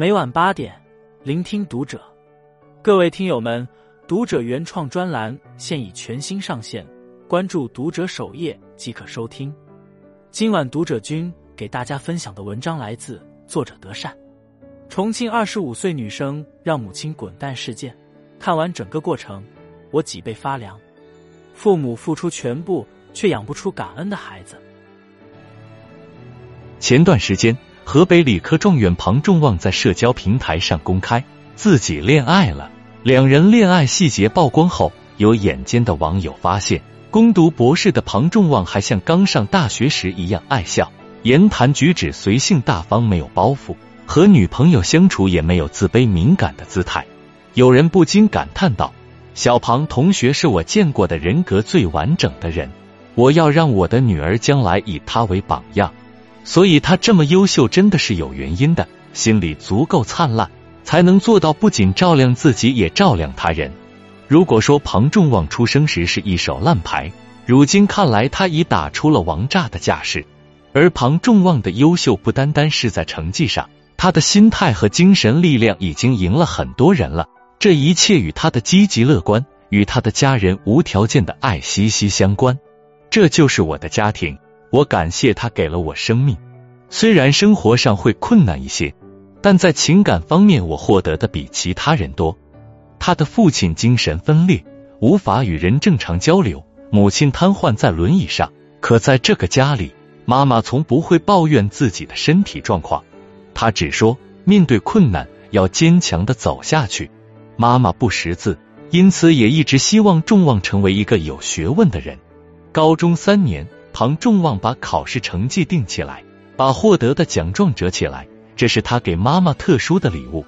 每晚八点，聆听读者。各位听友们，读者原创专栏现已全新上线，关注读者首页即可收听。今晚读者君给大家分享的文章来自作者德善。重庆二十五岁女生让母亲滚蛋事件，看完整个过程，我脊背发凉。父母付出全部，却养不出感恩的孩子。前段时间，河北理科状元庞众望在社交平台上公开自己恋爱了。两人恋爱细节曝光后，有眼尖的网友发现，攻读博士的庞众望还像刚上大学时一样爱笑，言谈举止随性大方，没有包袱。和女朋友相处也没有自卑敏感的姿态，有人不禁感叹道：“小庞同学是我见过的人格最完整的人，我要让我的女儿将来以他为榜样。所以他这么优秀，真的是有原因的，心里足够灿烂，才能做到不仅照亮自己，也照亮他人。如果说庞众望出生时是一手烂牌，如今看来他已打出了王炸的架势。而庞众望的优秀不单单是在成绩上。”他的心态和精神力量已经赢了很多人了，这一切与他的积极乐观，与他的家人无条件的爱息息相关。这就是我的家庭，我感谢他给了我生命。虽然生活上会困难一些，但在情感方面我获得的比其他人多。他的父亲精神分裂，无法与人正常交流；母亲瘫痪在轮椅上，可在这个家里，妈妈从不会抱怨自己的身体状况。他只说，面对困难要坚强的走下去。妈妈不识字，因此也一直希望众望成为一个有学问的人。高中三年，庞众望把考试成绩定起来，把获得的奖状折起来，这是他给妈妈特殊的礼物。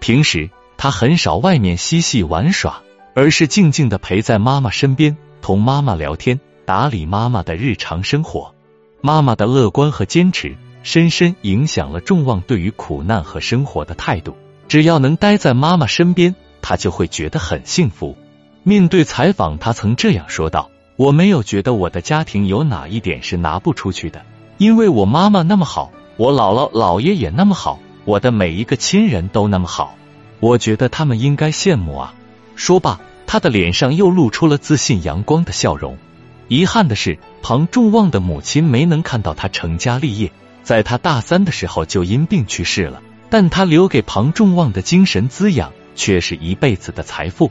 平时他很少外面嬉戏玩耍，而是静静的陪在妈妈身边，同妈妈聊天，打理妈妈的日常生活。妈妈的乐观和坚持。深深影响了众望对于苦难和生活的态度。只要能待在妈妈身边，他就会觉得很幸福。面对采访，他曾这样说道：“我没有觉得我的家庭有哪一点是拿不出去的，因为我妈妈那么好，我姥姥姥爷也那么好，我的每一个亲人都那么好。我觉得他们应该羡慕啊。”说罢，他的脸上又露出了自信阳光的笑容。遗憾的是，庞众望的母亲没能看到他成家立业。在他大三的时候就因病去世了，但他留给庞众望的精神滋养却是一辈子的财富。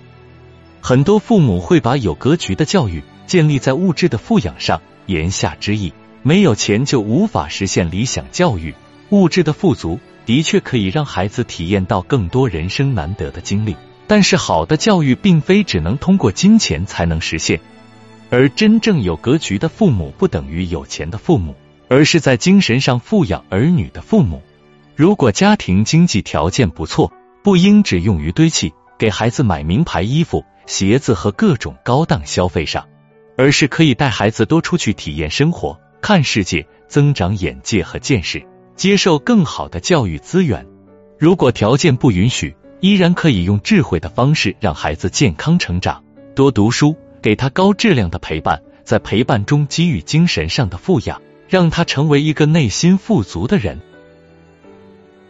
很多父母会把有格局的教育建立在物质的富养上，言下之意，没有钱就无法实现理想教育。物质的富足的确可以让孩子体验到更多人生难得的经历，但是好的教育并非只能通过金钱才能实现。而真正有格局的父母不等于有钱的父母。而是在精神上富养儿女的父母。如果家庭经济条件不错，不应只用于堆砌给孩子买名牌衣服、鞋子和各种高档消费上，而是可以带孩子多出去体验生活、看世界，增长眼界和见识，接受更好的教育资源。如果条件不允许，依然可以用智慧的方式让孩子健康成长，多读书，给他高质量的陪伴，在陪伴中给予精神上的富养。让他成为一个内心富足的人。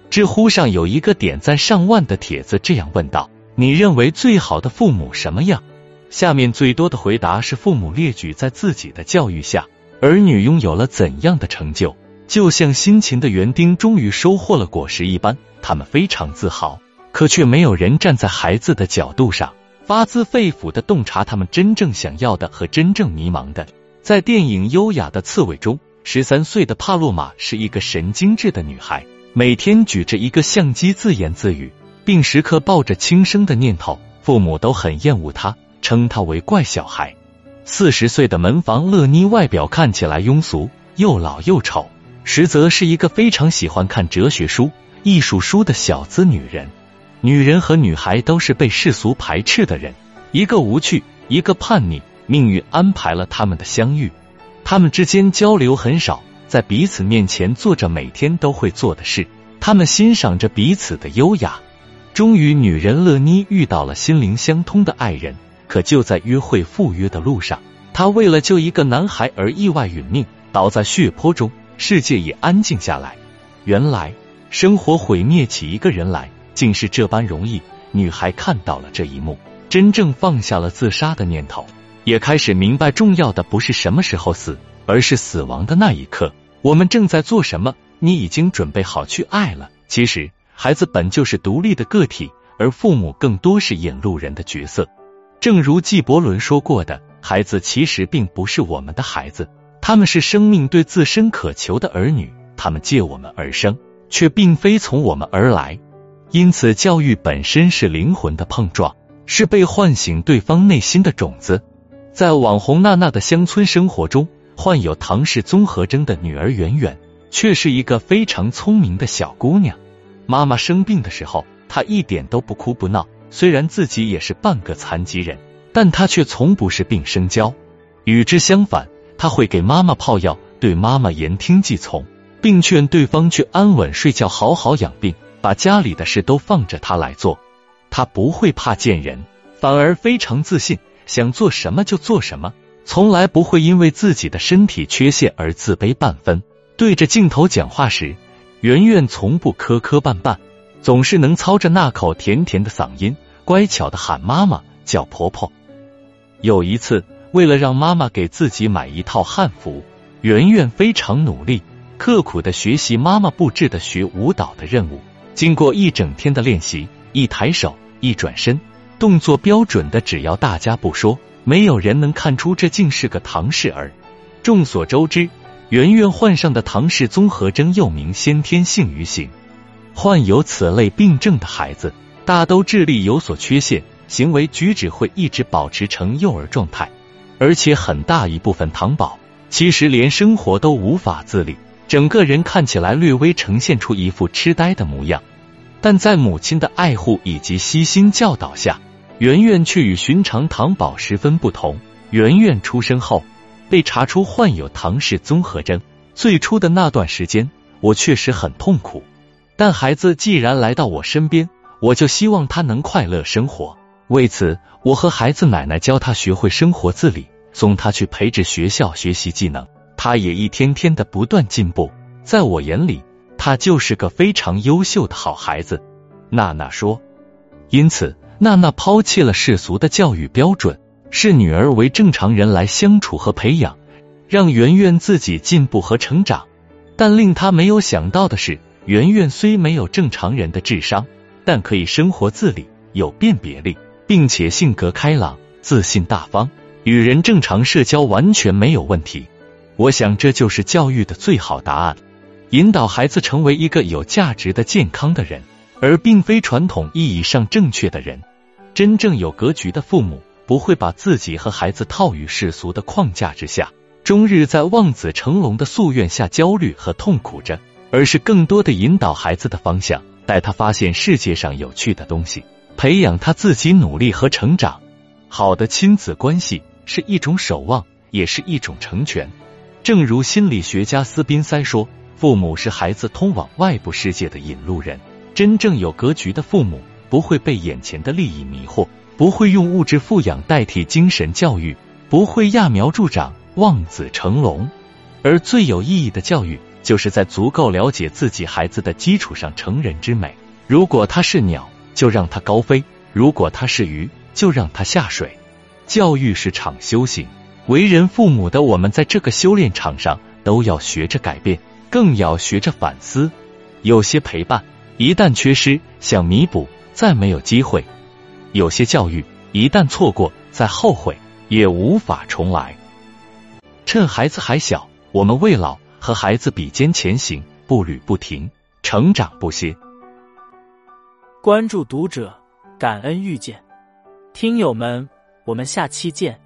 知乎上有一个点赞上万的帖子，这样问道：“你认为最好的父母什么样？”下面最多的回答是：父母列举在自己的教育下，儿女拥有了怎样的成就，就像辛勤的园丁终于收获了果实一般，他们非常自豪。可却没有人站在孩子的角度上，发自肺腑的洞察他们真正想要的和真正迷茫的。在电影《优雅的刺猬》中。十三岁的帕洛玛是一个神经质的女孩，每天举着一个相机自言自语，并时刻抱着轻生的念头。父母都很厌恶她，称她为怪小孩。四十岁的门房乐妮外表看起来庸俗，又老又丑，实则是一个非常喜欢看哲学书、艺术书的小资女人。女人和女孩都是被世俗排斥的人，一个无趣，一个叛逆，命运安排了他们的相遇。他们之间交流很少，在彼此面前做着每天都会做的事。他们欣赏着彼此的优雅。终于，女人乐妮遇到了心灵相通的爱人。可就在约会赴约的路上，他为了救一个男孩而意外殒命，倒在血泊中。世界也安静下来。原来，生活毁灭起一个人来，竟是这般容易。女孩看到了这一幕，真正放下了自杀的念头，也开始明白，重要的不是什么时候死，而是死亡的那一刻。我们正在做什么？你已经准备好去爱了。其实，孩子本就是独立的个体，而父母更多是引路人的角色。正如纪伯伦说过的，孩子其实并不是我们的孩子，他们是生命对自身渴求的儿女，他们借我们而生，却并非从我们而来。因此，教育本身是灵魂的碰撞，是被唤醒对方内心的种子。在网红娜娜的乡村生活中，患有唐氏综合征的女儿圆圆，却是一个非常聪明的小姑娘。妈妈生病的时候，她一点都不哭不闹。虽然自己也是半个残疾人，但他却从不是病生娇。与之相反，他会给妈妈泡药，对妈妈言听计从，并劝对方去安稳睡觉，好好养病。把家里的事都放着他来做，他不会怕见人，反而非常自信，想做什么就做什么，从来不会因为自己的身体缺陷而自卑半分。对着镜头讲话时，圆圆从不磕磕绊绊，总是能操着那口甜甜的嗓音，乖巧的喊妈妈叫婆婆。有一次，为了让妈妈给自己买一套汉服，圆圆非常努力，刻苦的学习妈妈布置的学舞蹈的任务。经过一整天的练习，一抬手，一转身，动作标准的，只要大家不说，没有人能看出这竟是个唐氏儿。众所周知，圆圆患上的唐氏综合征又名先天性愚型，患有此类病症的孩子，大都智力有所缺陷，行为举止会一直保持成幼儿状态，而且很大一部分糖宝其实连生活都无法自理。整个人看起来略微呈现出一副痴呆的模样，但在母亲的爱护以及悉心教导下，圆圆却与寻常糖宝十分不同。圆圆出生后被查出患有唐氏综合征，最初的那段时间，我确实很痛苦。但孩子既然来到我身边，我就希望他能快乐生活。为此，我和孩子奶奶教他学会生活自理，送他去培智学校学习技能。他也一天天的不断进步，在我眼里，他就是个非常优秀的好孩子。娜娜说，因此娜娜抛弃了世俗的教育标准，视女儿为正常人来相处和培养，让圆圆自己进步和成长。但令他没有想到的是，圆圆虽没有正常人的智商，但可以生活自理，有辨别力，并且性格开朗、自信大方，与人正常社交完全没有问题。我想，这就是教育的最好答案：引导孩子成为一个有价值的、健康的人，而并非传统意义上正确的人。真正有格局的父母，不会把自己和孩子套于世俗的框架之下，终日在望子成龙的夙愿下焦虑和痛苦着，而是更多的引导孩子的方向，带他发现世界上有趣的东西，培养他自己努力和成长。好的亲子关系是一种守望，也是一种成全。正如心理学家斯宾塞说：“父母是孩子通往外部世界的引路人。真正有格局的父母，不会被眼前的利益迷惑，不会用物质富养代替精神教育，不会揠苗助长、望子成龙。而最有意义的教育，就是在足够了解自己孩子的基础上成人之美。如果他是鸟，就让他高飞；如果他是鱼，就让他下水。教育是场修行。”为人父母的我们，在这个修炼场上，都要学着改变，更要学着反思。有些陪伴一旦缺失，想弥补再没有机会；有些教育一旦错过，再后悔也无法重来。趁孩子还小，我们未老，和孩子比肩前行，步履不停，成长不歇。关注读者，感恩遇见听友们，我们下期见。